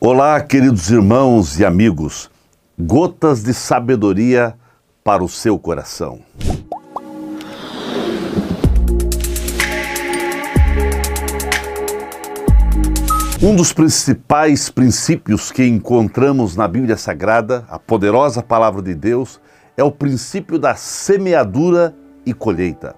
Olá, queridos irmãos e amigos, gotas de sabedoria para o seu coração. Um dos principais princípios que encontramos na Bíblia Sagrada, a poderosa palavra de Deus, é o princípio da semeadura e colheita.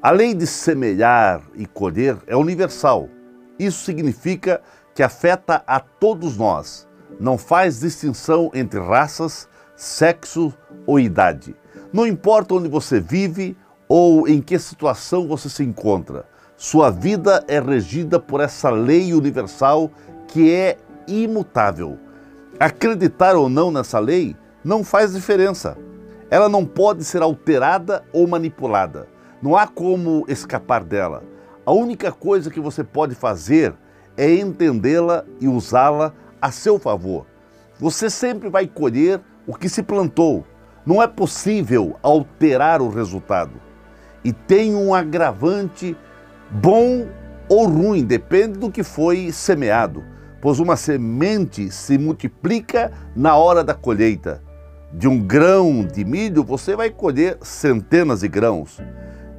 A lei de semear e colher é universal. Isso significa que afeta a todos nós. Não faz distinção entre raças, sexo ou idade. Não importa onde você vive ou em que situação você se encontra, sua vida é regida por essa lei universal que é imutável. Acreditar ou não nessa lei não faz diferença. Ela não pode ser alterada ou manipulada. Não há como escapar dela. A única coisa que você pode fazer é entendê-la e usá-la a seu favor. Você sempre vai colher o que se plantou. Não é possível alterar o resultado. E tem um agravante bom ou ruim, depende do que foi semeado, pois uma semente se multiplica na hora da colheita. De um grão de milho você vai colher centenas de grãos.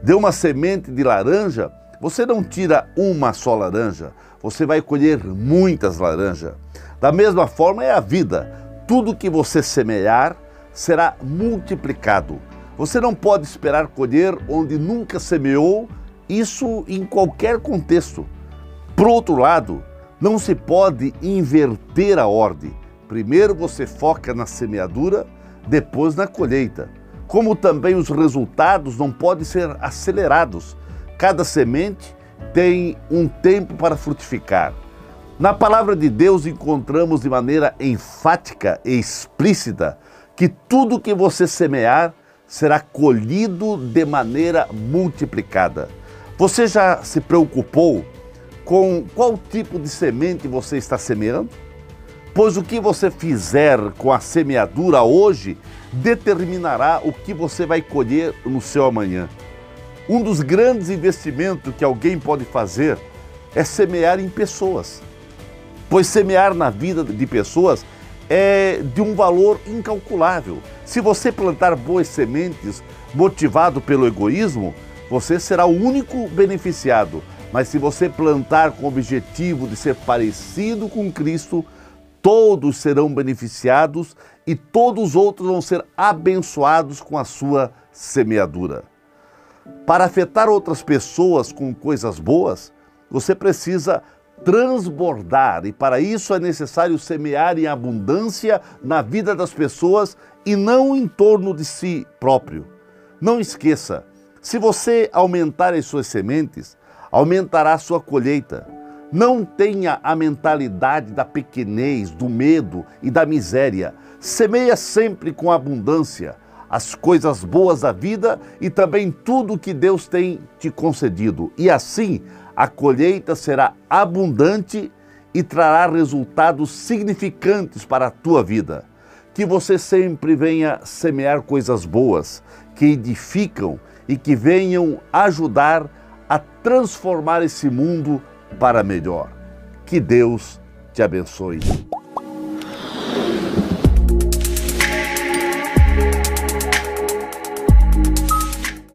De uma semente de laranja, você não tira uma só laranja, você vai colher muitas laranjas. Da mesma forma é a vida. Tudo que você semear será multiplicado. Você não pode esperar colher onde nunca semeou, isso em qualquer contexto. Por outro lado, não se pode inverter a ordem. Primeiro você foca na semeadura, depois na colheita. Como também os resultados não podem ser acelerados. Cada semente tem um tempo para frutificar. Na palavra de Deus encontramos de maneira enfática e explícita que tudo que você semear será colhido de maneira multiplicada. Você já se preocupou com qual tipo de semente você está semeando? Pois o que você fizer com a semeadura hoje determinará o que você vai colher no seu amanhã. Um dos grandes investimentos que alguém pode fazer é semear em pessoas. Pois semear na vida de pessoas é de um valor incalculável. Se você plantar boas sementes motivado pelo egoísmo, você será o único beneficiado. Mas se você plantar com o objetivo de ser parecido com Cristo, todos serão beneficiados e todos os outros vão ser abençoados com a sua semeadura. Para afetar outras pessoas com coisas boas, você precisa transbordar e para isso é necessário semear em abundância na vida das pessoas e não em torno de si próprio. Não esqueça, se você aumentar as suas sementes, aumentará a sua colheita. Não tenha a mentalidade da pequenez, do medo e da miséria. Semeia sempre com abundância as coisas boas da vida e também tudo que Deus tem te concedido. E assim a colheita será abundante e trará resultados significantes para a tua vida. Que você sempre venha semear coisas boas, que edificam e que venham ajudar a transformar esse mundo para melhor. Que Deus te abençoe.